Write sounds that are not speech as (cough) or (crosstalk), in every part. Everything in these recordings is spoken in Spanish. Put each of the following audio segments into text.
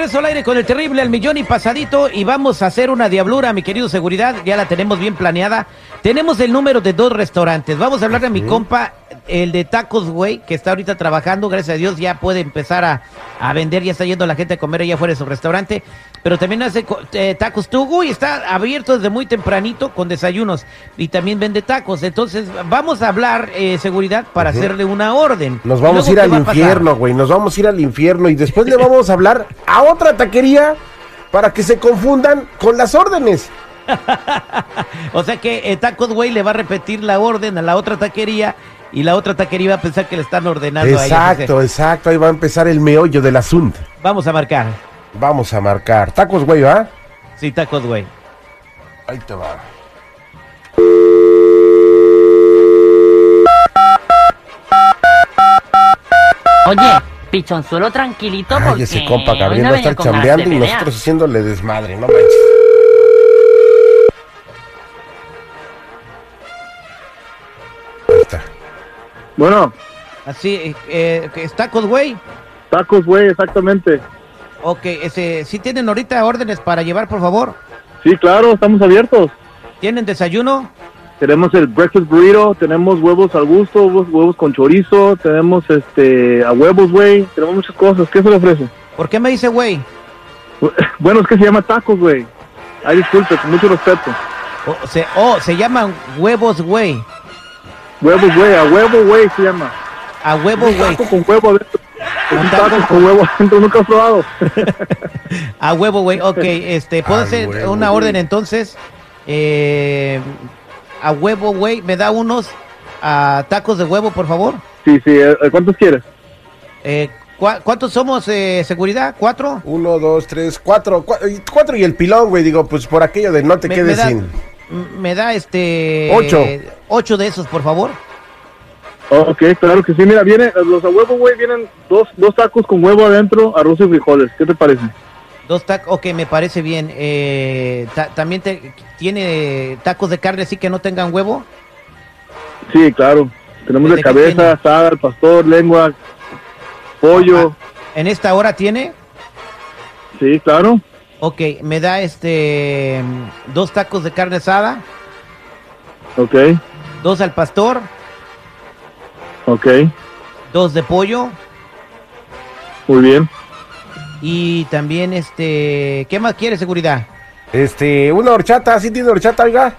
Regreso al aire con el terrible al millón y pasadito y vamos a hacer una diablura, mi querido seguridad. Ya la tenemos bien planeada. Tenemos el número de dos restaurantes. Vamos a hablar de mi compa, el de Tacos Güey, que está ahorita trabajando. Gracias a Dios ya puede empezar a, a vender. Ya está yendo la gente a comer allá afuera de su restaurante. Pero también hace eh, tacos Tugu y está abierto desde muy tempranito con desayunos. Y también vende tacos. Entonces vamos a hablar, eh, seguridad, para hacerle una orden. Nos vamos a ir ¿qué al infierno, güey. Nos vamos a ir al infierno y después le vamos a hablar a otra taquería para que se confundan con las órdenes. (laughs) O sea que eh, Tacos Güey le va a repetir la orden a la otra taquería y la otra taquería va a pensar que le están ordenando a ella. Exacto, exacto. Ahí va a empezar el meollo del asunto. Vamos a marcar. Vamos a marcar. Tacos, güey, ¿va? Sí, Tacos Güey. Ahí te va. Oye, pichonzuelo tranquilito porque Ay, ese compa Gabriel no va a estar chambeando y nosotros haciéndole desmadre, no manches. Bueno, Así, eh, que es Tacos Güey. tacos, güey, exactamente. Ok, ese, ¿sí tienen ahorita órdenes para llevar, por favor? Sí, claro, estamos abiertos. ¿Tienen desayuno? Tenemos el breakfast burrito, tenemos huevos al gusto, huevos, huevos con chorizo, tenemos este a huevos, güey, tenemos muchas cosas. ¿Qué se le ofrece? ¿Por qué me dice güey? (laughs) Bueno, es que se llama tacos, güey. Ay, disculpe, con mucho respeto. O se, oh, se llaman huevos güey. Huevos, güey, a huevo, güey, se llama. A huevo Un güey. taco con huevo adentro. Un Un taco con huevo adentro, nunca has probado. (laughs) A huevo güey. Ok, este, ¿puedo A hacer huevo, una güey. orden entonces? Eh, a huevo güey, ¿me da unos ah, tacos de huevo, por favor? Sí, sí, eh, ¿cuántos quieres? Eh, ¿cuá- ¿Cuántos somos, eh, seguridad? ¿Cuatro? Uno, dos, tres, cuatro. cua- y- Cuatro y el pilón, güey. Digo, pues por aquello de no te Me- quedes me da- sin. Me da este... Ocho. Ocho de esos, por favor. Ok, claro que sí. Mira, viene, los a huevo, güey, vienen dos, dos tacos con huevo adentro, arroz y frijoles. ¿Qué te parece? Dos tacos, ok, me parece bien. Eh, ta- ¿También te- tiene tacos de carne así que no tengan huevo? Sí, claro. Tenemos ¿De cabeza, asada, al pastor, lengua, pollo. ¿En esta hora tiene? Sí, claro. Ok, me da este... Dos tacos de carne asada, Ok, dos al pastor, ok. dos de pollo Muy bien. y también este... ¿Qué más quiere seguridad? Este, una horchata, ¿sí tiene horchata, oiga?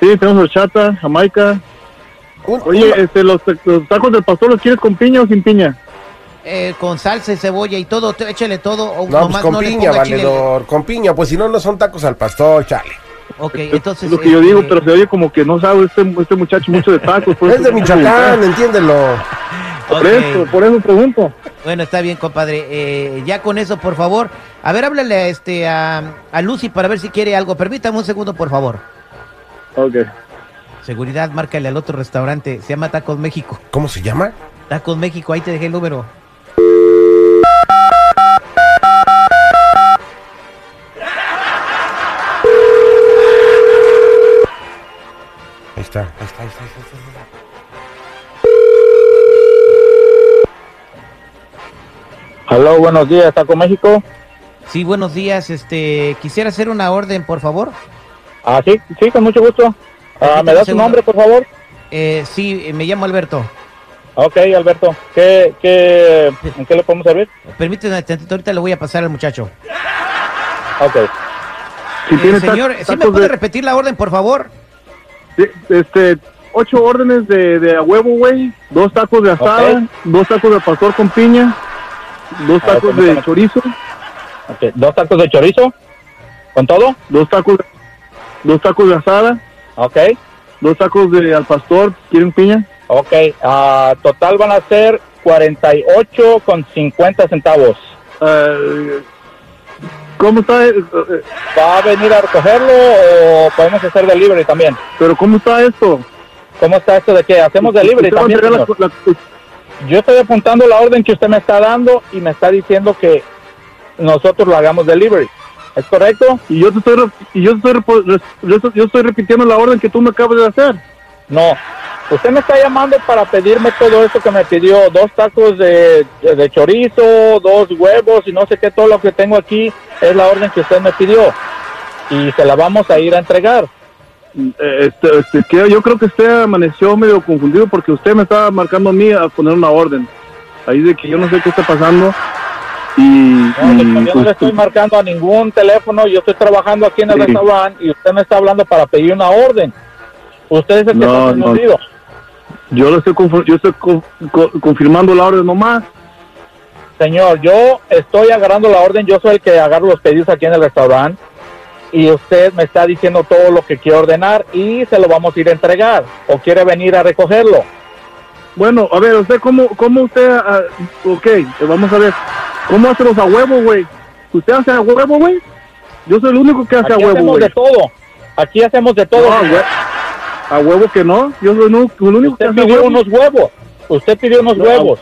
Sí, tenemos horchata, jamaica. Un- Oye, una- este, los, los tacos del pastor, ¿los quieres con piña o sin piña? Eh, con salsa y cebolla y todo, échale todo. O no, pues con no le piña, ponga chile. valedor. Con piña, pues si no, no son tacos al pastor, chale. Ok, entonces... es lo que yo digo, este, pero se oye como que no sabe este, este muchacho mucho de tacos. por Es de Michoacán, entiéndelo. Por eso, por eso pregunto. Bueno, está bien, compadre. Eh, ya con eso, por favor. A ver, háblale a, este, a, a Lucy para ver si quiere algo. Permítame un segundo, por favor. Ok. Seguridad, márcale al otro restaurante. Se llama Tacos México. ¿Cómo se llama? Tacos México, ahí te dejé el número. Está, ahí está, ahí está. ahí está, ahí está. Hola, buenos días, Taco México. Sí, buenos días. Este, quisiera hacer una orden, por favor. Ah, sí, sí, con mucho gusto. Ah, ¿me da su nombre, por favor? Eh, sí, me llamo Alberto. Ok, Alberto. ¿Qué, qué, ¿En qué le podemos servir? Permíteme ahorita le voy a pasar al muchacho. Ok. Si Eh, señor, ta- ¿sí me puede de- repetir la orden, por favor? Este, ocho órdenes de, de a huevo, güey. Dos tacos de asada, dos tacos de pastor con piña, dos ver, tacos de chorizo, ¿Dos tacos de chorizo? ¿Con todo? dos tacos, dos tacos de asada, Ok, dos tacos de al pastor. ¿Quieren piña? ok. ah, total van a ser 48 con 50 centavos. Eh, ¿Cómo está? eh, ¿Va a venir a recogerlo o podemos hacer delivery también? pero ¿cómo está esto? ¿Cómo está esto de que hacemos delivery también? la- la- Yo estoy apuntando la orden que usted me está dando y me está diciendo que nosotros lo hagamos delivery. ¿Es correcto? y yo te estoy, y te yo, estoy- yo estoy repitiendo la orden que tú me acabas de hacer. No. Usted me está llamando para pedirme todo esto que me pidió, dos tacos de, de- de chorizo, dos huevos y no sé qué, todo lo que tengo aquí es la orden que usted me pidió. Y se la vamos a ir a entregar. Eh, Este, este, que yo creo que usted amaneció medio confundido porque usted me estaba marcando a mí a poner una orden. Ahí de que yo no sé qué está pasando. Y, No, y, yo no le pues, estoy marcando a ningún teléfono, yo estoy trabajando aquí en el Sí. restaurante y usted me está hablando para pedir una orden. Usted es el que No, está no. Yo lo estoy, yo estoy co- co- confirmando la orden nomás. Señor, yo estoy agarrando la orden, yo soy el que agarro los pedidos aquí en el restaurante y usted me está diciendo todo lo que quiere ordenar y se lo vamos a ir a entregar o quiere venir a recogerlo. Bueno, a ver, usted, ¿cómo, cómo usted, ah, ok, vamos a ver, ¿cómo hace los a huevo, güey? ¿Usted hace a huevo, güey? Yo soy el único que hace Aquí a huevo, hacemos güey. de todo, aquí hacemos de todo. No, a, huevo que no, yo soy el único, el único que usted a pidió huevo. unos huevos, usted pidió unos No, huevos.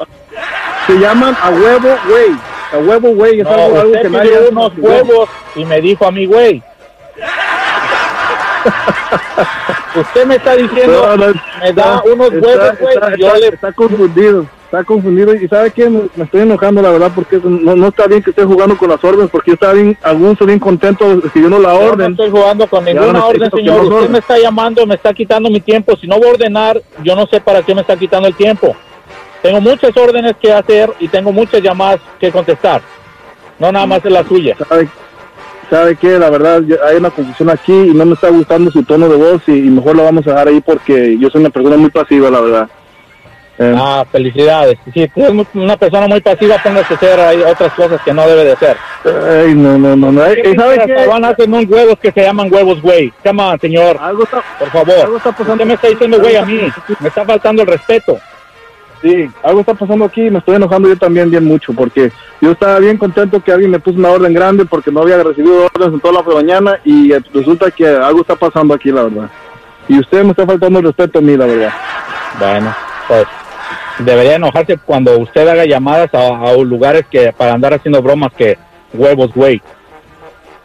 Se llaman a huevo, güey. A huevo, güey. Es No, algo, algo usted que nadie pidió unos huevos y me dijo a mí, güey. (laughs) usted me está diciendo, me da unos está- huevos, güey, está- y yo está- le Está confundido. Está confundido. ¿Y sabe qué? Me, me estoy enojando, la verdad, porque no, no está bien que esté jugando con las órdenes, porque yo estaba bien, a gusto, bien contento recibiendo la Yo no orden. estoy jugando con ninguna orden, que señor. Usted orden. me está llamando, me está quitando mi tiempo. Si no voy a ordenar, yo no sé para qué me está quitando el tiempo. Tengo muchas órdenes que hacer y tengo muchas llamadas que contestar. No nada más es la suya. ¿Sabe, sabe qué? La verdad, hay una confusión aquí y no me está gustando su tono de voz y, y mejor la vamos a dejar ahí porque yo soy una persona muy pasiva, la verdad. Eh, Ah, felicidades. Si usted es mu- una persona muy pasiva, póngase a hacer ahí otras cosas que no debe de hacer. ay, no, no, no. no. Eh, ¿Sabe qué? Van a hacer unos huevos que se llaman huevos, güey. On, señor. Algo está, Por favor. algo está pasando. Usted me está diciendo, güey, a mí. Me está faltando el respeto. Sí, algo está pasando aquí y me estoy enojando yo también bien mucho porque yo estaba bien contento que alguien me puso una orden grande porque no había recibido órdenes en toda la mañana y eh, resulta que algo está pasando aquí, la verdad. Y usted me está faltando el respeto a mí, la verdad. Bueno, pues debería enojarse cuando usted haga llamadas a, a lugares que para andar haciendo bromas que huevos, güey.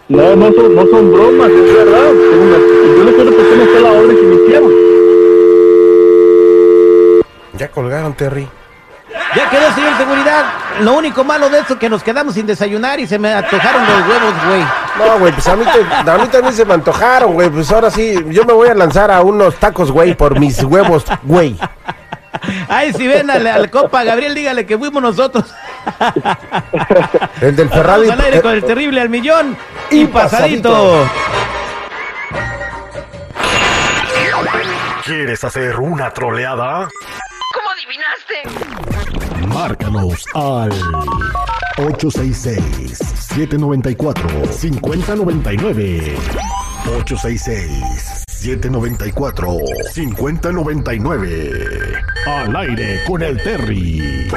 No, no son, no son bromas, es verdad. Yo le estoy repitiendo a usted la orden que me hicieron. Ya colgaron, Terry. Ya quedó, señor seguridad. Lo único malo de eso es que nos quedamos sin desayunar y se me antojaron los huevos, güey. No, güey, pues a mí, te- a mí también se me antojaron, güey. Pues ahora sí, yo me voy a lanzar a unos tacos, güey, por mis huevos, güey. Ay, si ven al, al compa Gabriel, dígale que fuimos nosotros. El del Ferrari. Al aire con el eh, terrible al millón y, y pasadito. pasadito. ¿Quieres hacer una troleada? ¿Cómo adivinaste? Márcanos al 866-794-5099. 866-794-5099. Al aire con el Terry.